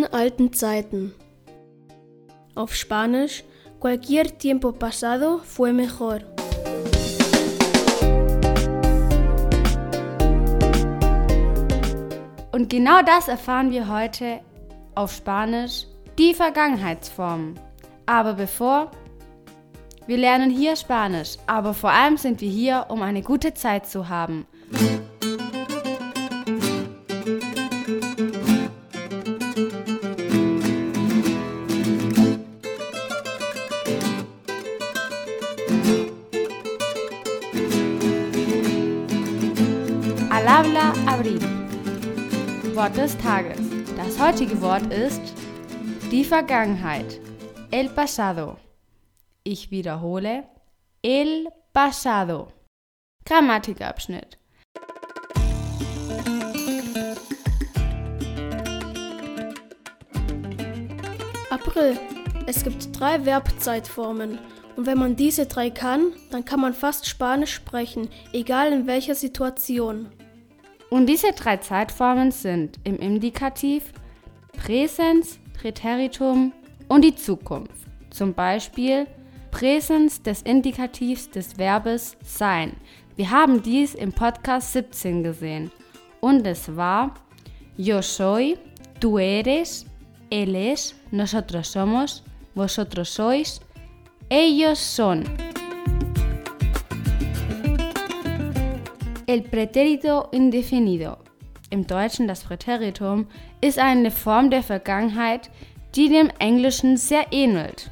alten Zeiten. Auf Spanisch, cualquier tiempo pasado fue mejor. Und genau das erfahren wir heute auf Spanisch, die Vergangenheitsformen. Aber bevor, wir lernen hier Spanisch, aber vor allem sind wir hier, um eine gute Zeit zu haben. Wort des Tages. Das heutige Wort ist die Vergangenheit. El pasado. Ich wiederhole. El pasado. Grammatikabschnitt. April. Es gibt drei Verbzeitformen. Und wenn man diese drei kann, dann kann man fast Spanisch sprechen, egal in welcher Situation. Und diese drei Zeitformen sind im Indikativ Präsens, Präteritum und die Zukunft. Zum Beispiel Präsens des Indikativs des Verbes sein. Wir haben dies im Podcast 17 gesehen. Und es war Yo soy, tú eres, él es, nosotros somos, vosotros sois, ellos son. El Präterito indefinido, im Deutschen das Präteritum, ist eine Form der Vergangenheit, die dem Englischen sehr ähnelt.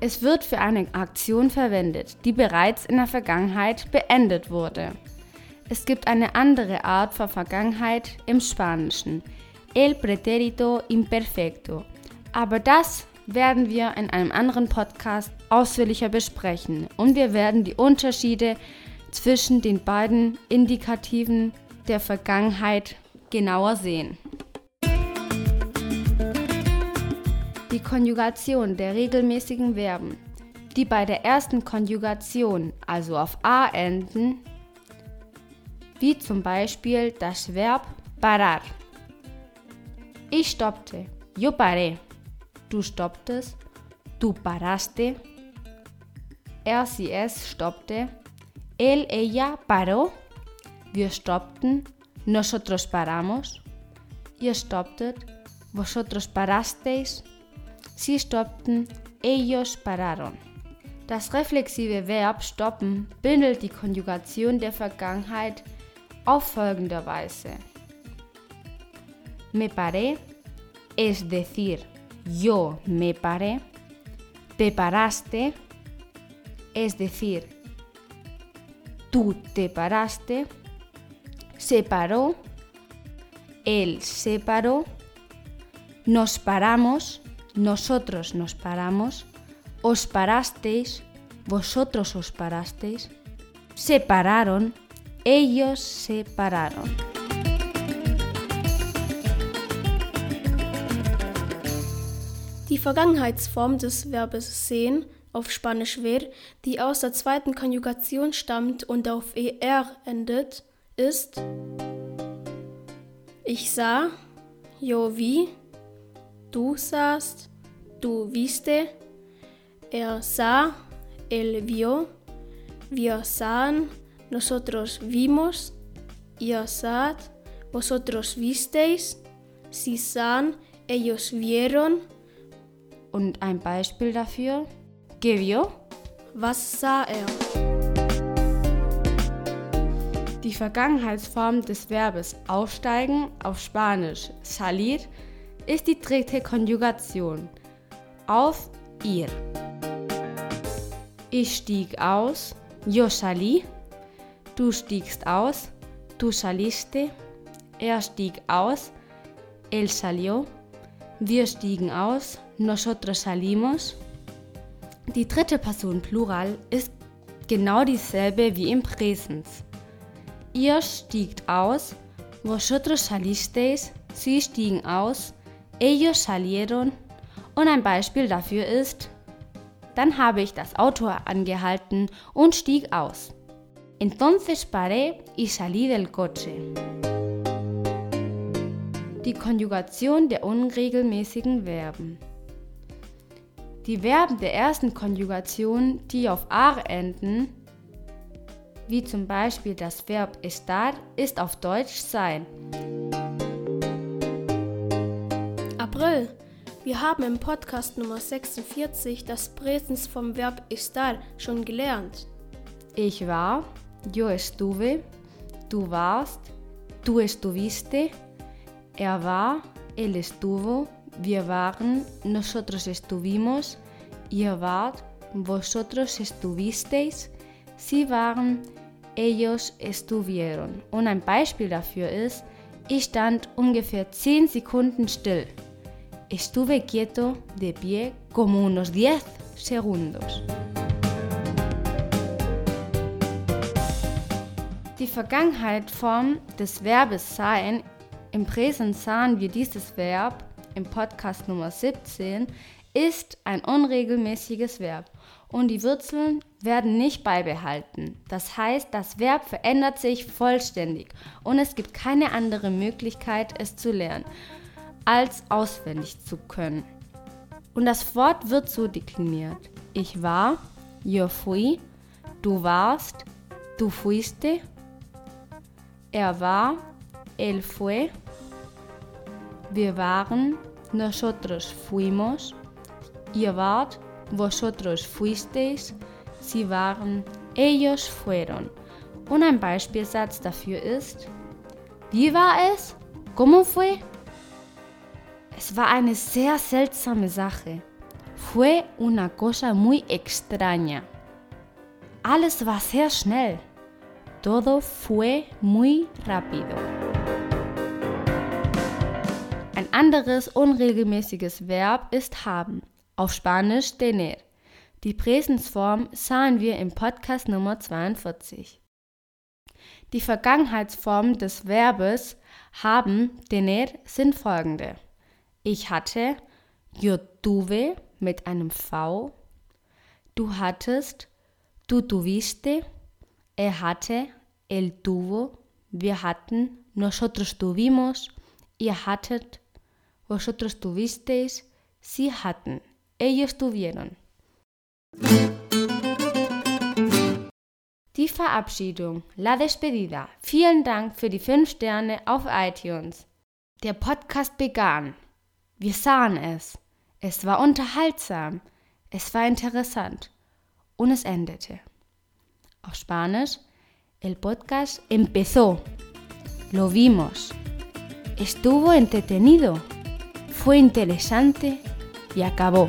Es wird für eine Aktion verwendet, die bereits in der Vergangenheit beendet wurde. Es gibt eine andere Art von Vergangenheit im Spanischen, el pretérito imperfecto. Aber das werden wir in einem anderen Podcast ausführlicher besprechen und wir werden die Unterschiede zwischen den beiden Indikativen der Vergangenheit genauer sehen. Die Konjugation der regelmäßigen Verben, die bei der ersten Konjugation, also auf a enden, wie zum Beispiel das Verb parar. Ich stoppte, yo paré. Du stopptest, du paraste. Er, sie, es stoppte. Él, ella paró. Wir stoppten, nosotros paramos. Ihr stopptet, vosotros parasteis. Sie stoppten, ellos pararon. Das reflexive Verb stoppen bündelt die Konjugation der Vergangenheit auf folgende Weise. Me paré, es decir, yo me paré. Te paraste, es decir, tú te paraste. Se paró, él se paró. Nos paramos, nosotros nos paramos, os parasteis, vosotros os parasteis, se pararon, ellos se pararon. Die Vergangenheitsform des Verbes sehen auf Spanisch ver, die aus der zweiten Konjugation stammt und auf er endet, ist Ich sah, yo vi, du sahst, du viste, er sah, él vio, wir sahen, nosotros vimos, ihr saht, vosotros visteis, sie sahen, ellos vieron. Und ein Beispiel dafür? ¿Qué vio? Was sah er? Die Vergangenheitsform des Verbes aufsteigen auf Spanisch salir ist die dritte Konjugation auf ir. Ich stieg aus, yo salí. Du stiegst aus, tú saliste. Er stieg aus, él salió. Wir stiegen aus, nosotros salimos. Die dritte Person Plural ist genau dieselbe wie im Präsens. Ihr stiegt aus, vosotros salisteis, sie stiegen aus, ellos salieron und ein Beispiel dafür ist, dann habe ich das Auto angehalten und stieg aus. Entonces paré y salí del coche. die Konjugation der unregelmäßigen Verben. Die Verben der ersten Konjugation, die auf ar enden, wie zum Beispiel das Verb estar, ist auf Deutsch sein. April. Wir haben im Podcast Nummer 46 das Präsens vom Verb estar schon gelernt. Ich war, yo estuve, du warst, du estuviste, er war, él estuvo, wir waren, nosotros estuvimos, ihr wart, vosotros estuvisteis, sie waren, ellos estuvieron. Und ein Beispiel dafür ist, ich stand ungefähr 10 Sekunden still. Estuve quieto de pie como unos 10 segundos. Die Vergangenheitsform des Verbes sein, im Präsens sahen wir dieses Verb im Podcast Nummer 17, ist ein unregelmäßiges Verb und die Wurzeln werden nicht beibehalten. Das heißt, das Verb verändert sich vollständig und es gibt keine andere Möglichkeit, es zu lernen, als auswendig zu können. Und das Wort wird so dekliniert. Ich war, yo fui, du warst, du fuiste, er war, él fue, wir waren, nosotros fuimos, ihr wart, vosotros fuisteis, sie waren, ellos fueron. Und ein Beispielsatz dafür ist, wie war es? ¿Cómo fue? Es war eine sehr seltsame Sache. Fue una cosa muy extraña. Alles war sehr schnell. Todo fue muy rápido. Ein anderes unregelmäßiges Verb ist haben, auf Spanisch tener. Die Präsensform sahen wir im Podcast Nummer 42. Die Vergangenheitsformen des Verbes haben, tener, sind folgende. Ich hatte, yo tuve mit einem V. Du hattest, du tuviste. Er hatte, él tuvo. Wir hatten, nosotros tuvimos. Ihr hattet, vosotros tuvisteis. Sie hatten, ellos tuvieron. Die Verabschiedung, la despedida. Vielen Dank für die 5 Sterne auf iTunes. Der Podcast begann. Wir sahen es. Es war unterhaltsam. Es war interessant. Und es endete. Auf Spanisch, el podcast empezó. Lo vimos. Estuvo entretenido. Fue interesante y acabó.